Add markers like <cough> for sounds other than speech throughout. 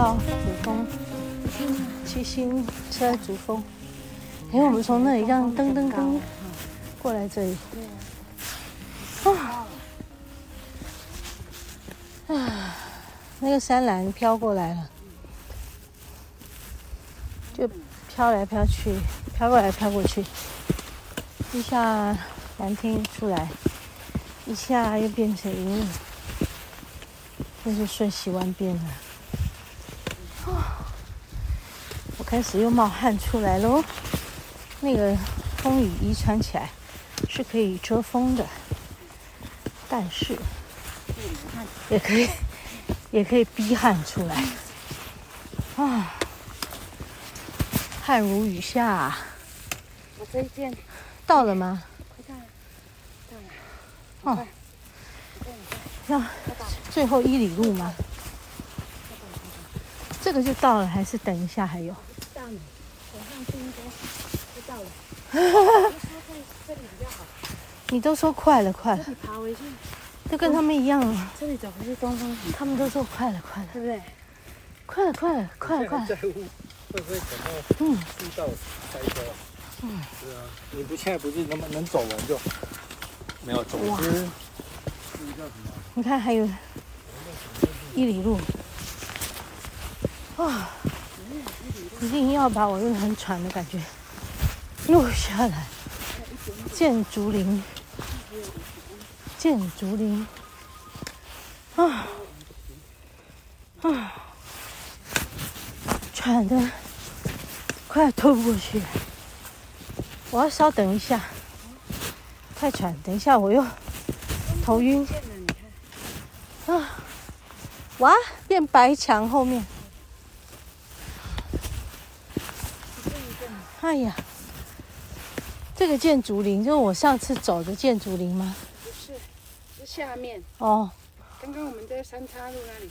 到主峰，七星车主峰，因为我们从那里这样噔噔噔过来这里，啊，啊，那个山岚飘过来了，就飘来飘去，飘过来飘过去，一下蓝天出来，一下又变成云，真是瞬息万变了。开始又冒汗出来喽，那个风雨衣穿起来是可以遮风的，但是也可以 <laughs> 也可以逼汗出来啊，汗如雨下。我这一件到了吗？快到了，到了。哦，要最后一里路吗？这个就到了，还是等一下还有？<laughs> 你都说快了，快了。这里爬回去，就跟他们一样啊。这里走回去东方，他们都说快了，快了，对不对？快了，快了，快了，快了。在乎会不会等到嗯遇到塞车？嗯，是啊。你不现在不是能能走完就没有走。哇。这是叫什么？你看还有一里路。啊。一定要把我那个很喘的感觉录下来。见竹林，见竹林，啊啊，喘的快透不过去。我要稍等一下，太喘，等一下我又头晕。啊，哇，变白墙后面。哎呀，这个建竹林就是我上次走的建竹林吗？不是，是下面。哦，刚刚我们在三岔路那里。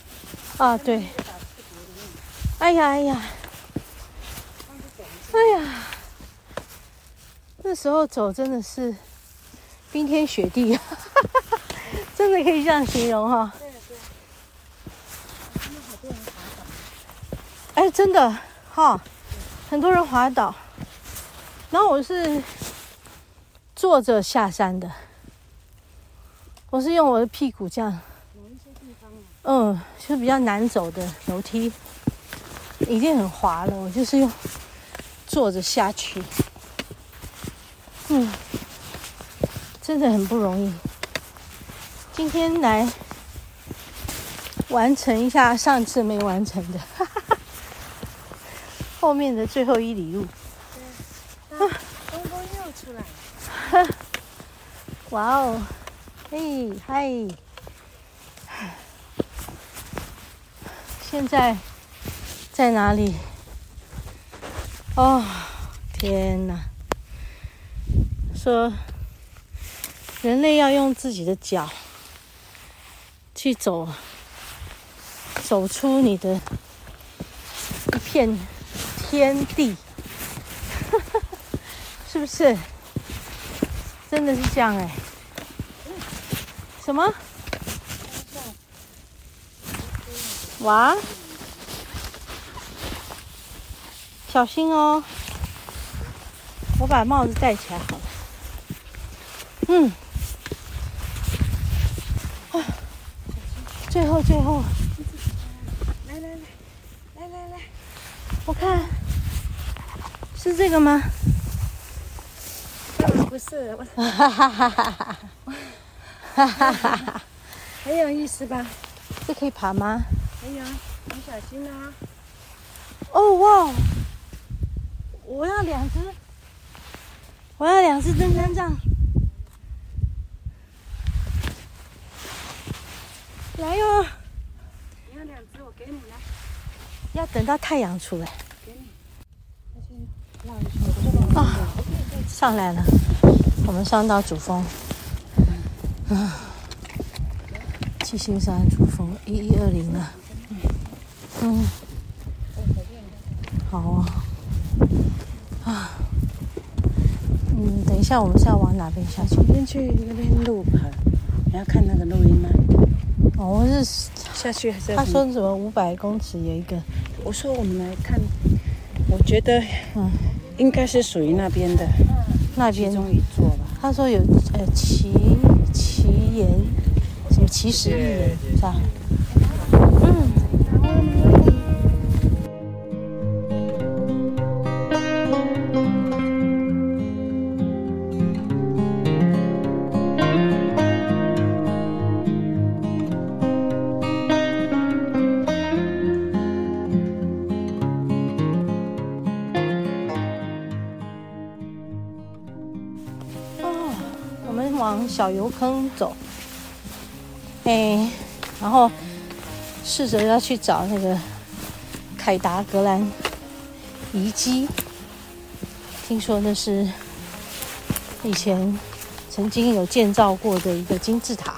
啊，对。哎呀哎呀，哎呀，那时候走真的是冰天雪地，<laughs> 真的可以这样形容哈。哎，真的哈，很多人滑倒。然后我是坐着下山的，我是用我的屁股这样，嗯，就比较难走的楼梯，已经很滑了，我就是用坐着下去，嗯，真的很不容易。今天来完成一下上次没完成的，哈哈哈，后面的最后一里路。<laughs> 哇哦，嘿嗨！现在在哪里？哦，天哪！说人类要用自己的脚去走，走出你的一片天地。<laughs> 是不是？真的是这样哎、欸？什么？哇！小心哦！我把帽子戴起来好了。嗯。啊！最后，最后。来来来，来来来，我看是这个吗？不是，我哈哈哈哈哈哈，很有意思吧？这可以爬吗？可以啊，你小心啊！哦哇，我要两只，我要两只登山杖，来哟！你要两只。我给你来。要等到太阳出来。给你。啊，上来了，我们上到主峰。啊，七星山主峰一一二零了。嗯。好啊。啊。嗯，等一下，我们是要往哪边下去？先去那边录吧。你要看那个录音吗？哦，是下去还是？他说什么五百公尺有一个？我说我们来看，我觉得嗯，应该是属于那边的，那边其中一座吧。他说有呃奇奇言，什么奇石岩是吧？小油坑走，哎，然后试着要去找那个凯达格兰遗迹，听说那是以前曾经有建造过的一个金字塔。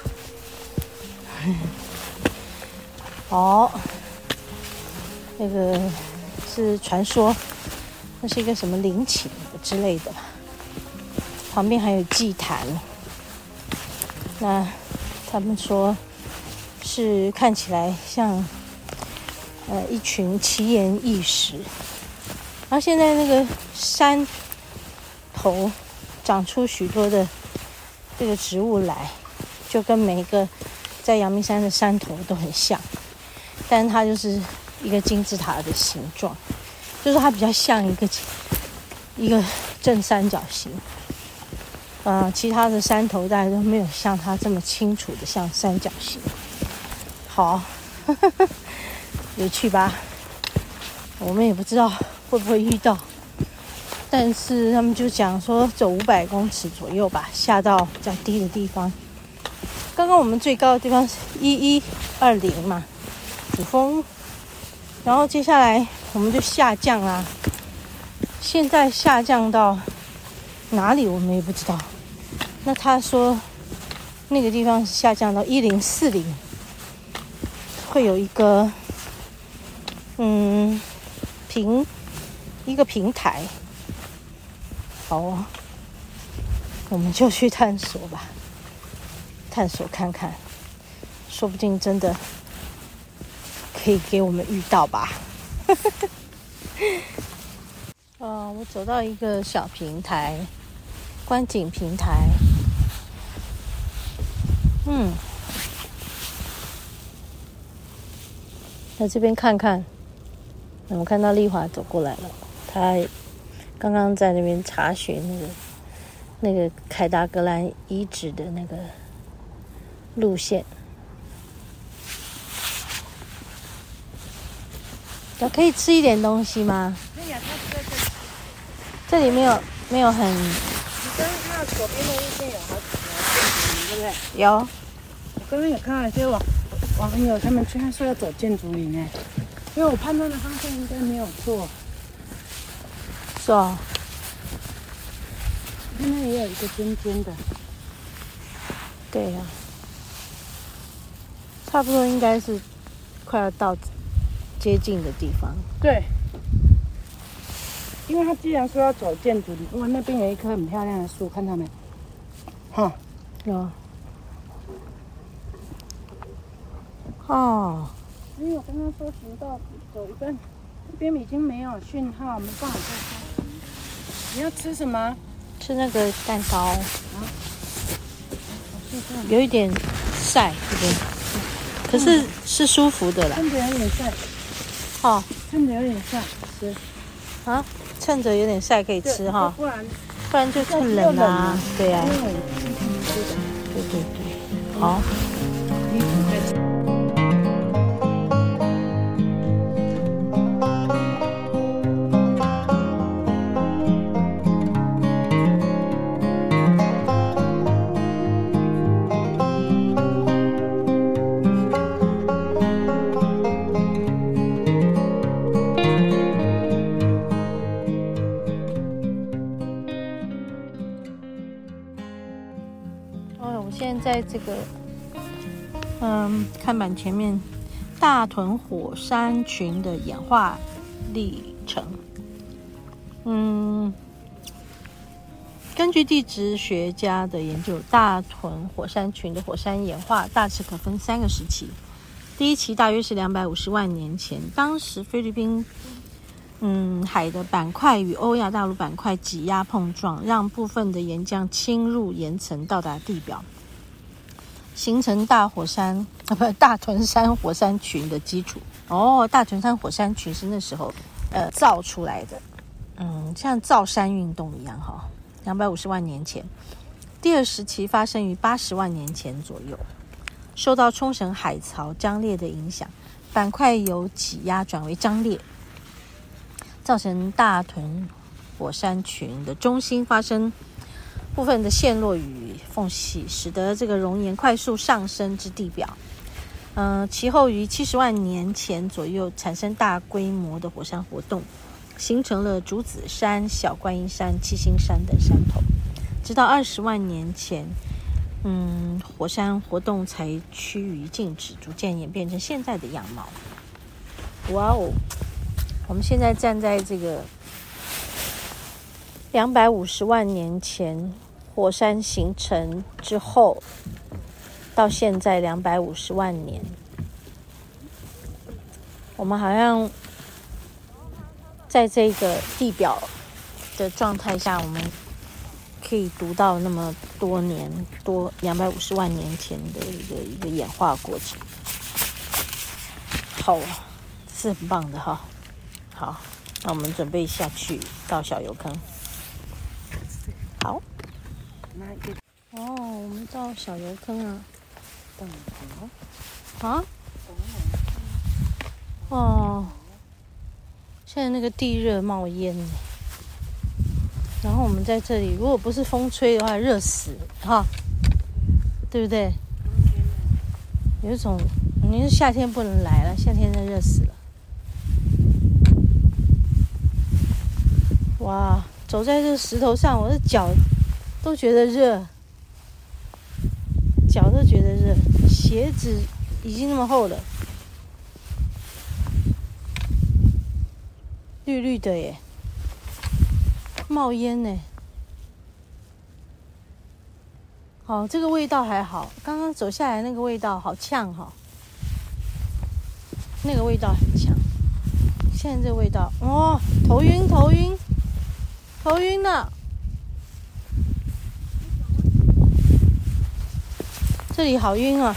哦，那个是传说，那是一个什么陵寝之类的，旁边还有祭坛。那他们说，是看起来像呃一群奇岩异石，然后现在那个山头长出许多的这个植物来，就跟每一个在阳明山的山头都很像，但它就是一个金字塔的形状，就是它比较像一个一个正三角形。呃，其他的山头大家都没有像它这么清楚的像三角形。好，呵呵，有趣吧？我们也不知道会不会遇到，但是他们就讲说走五百公尺左右吧，下到比较低的地方。刚刚我们最高的地方是一一二零嘛，主峰，然后接下来我们就下降啊，现在下降到哪里我们也不知道。那他说，那个地方下降到一零四零，会有一个，嗯，平一个平台。好哦，我们就去探索吧，探索看看，说不定真的可以给我们遇到吧。哦，<laughs> 我走到一个小平台，观景平台。嗯，在这边看看，我看到丽华走过来了，她刚刚在那边查询那个那个凯达格兰遗址的那个路线。要可以吃一点东西吗？可以啊，它在这里。这里没有没有很。你刚刚看到左边的路线有好几条，对不对？有。刚刚有看到一些网网友，他们居然说要走建筑林诶，因为我判断的方向应该没有错。是啊，那边也有一个尖尖的。对呀、啊，差不多应该是快要到接近的地方。对，因为他既然说要走建筑林，哇，那边有一棵很漂亮的树，看到没？哈，有。哦，因为我刚刚说行到走一半，这边已经没有讯号，没办法再说。你要吃什么？吃那个蛋糕。啊？有一点晒，这边，可是是舒服的啦。趁着有点晒。哦，趁着有点晒吃。啊？趁着有点晒可以吃哈。不然，不然就趁冷啊。对呀。对对对，好。这个嗯看板前面，大屯火山群的演化历程。嗯，根据地质学家的研究，大屯火山群的火山演化大致可分三个时期。第一期大约是两百五十万年前，当时菲律宾嗯海的板块与欧亚大陆板块挤压碰撞，让部分的岩浆侵入岩层，到达地表，形成大火山啊 <laughs> 不大屯山火山群的基础。哦，大屯山火山群是那时候呃造出来的，嗯，像造山运动一样哈。两百五十万年前，第二时期发生于八十万年前左右。受到冲绳海槽张裂的影响，板块由挤压转为张裂，造成大屯火山群的中心发生部分的陷落与缝隙，使得这个熔岩快速上升至地表。嗯、其后于七十万年前左右产生大规模的火山活动，形成了竹子山、小观音山、七星山等山头，直到二十万年前。嗯，火山活动才趋于静止，逐渐演变成现在的样貌。哇哦！我们现在站在这个两百五十万年前火山形成之后，到现在两百五十万年，我们好像在这个地表的状态下，我们。可以读到那么多年多两百五十万年前的一个一个演化过程，好，是很棒的哈。好，那我们准备下去到小油坑。哦，我们到小油坑啊。啊？哦，现在那个地热冒烟。然后我们在这里，如果不是风吹的话，热死哈，对不对？有一种，你是夏天不能来了，夏天真热死了。哇，走在这石头上，我的脚都觉得热，脚都觉得热，鞋子已经那么厚了，绿绿的耶。冒烟呢，好，这个味道还好。刚刚走下来那个味道好呛哈，那个味道很强。现在这味道，哦，头晕，头晕，头晕了。这里好晕啊！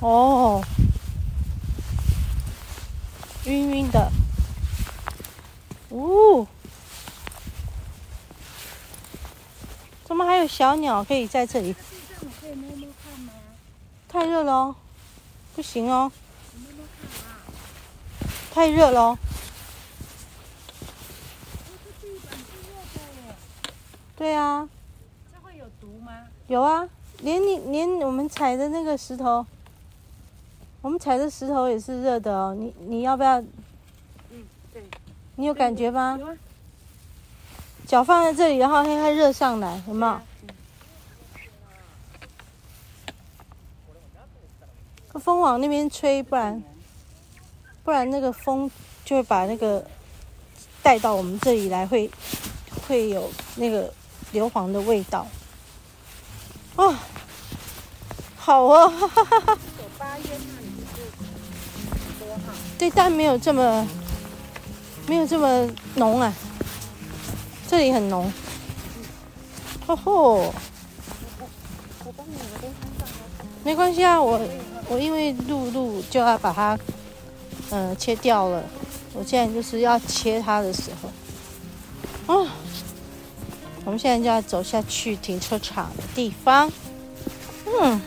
哦，晕晕的。呜，怎么还有小鸟可以在这里？太热了，不行哦。太热了哦。对啊。有啊，连你连我们踩的那个石头，我们踩的石头也是热的哦。你你要不要？嗯，对你有感觉吗？脚放在这里，然后它热上来，有没有？风往那边吹，不然不然那个风就会把那个带到我们这里来，会会有那个硫磺的味道。哦，好哦，哈哈哈哈。对，但没有这么。没有这么浓啊，这里很浓。吼吼，没关系啊，我我因为录录就要把它嗯、呃、切掉了，我现在就是要切它的时候，啊，我们现在就要走下去停车场的地方，嗯。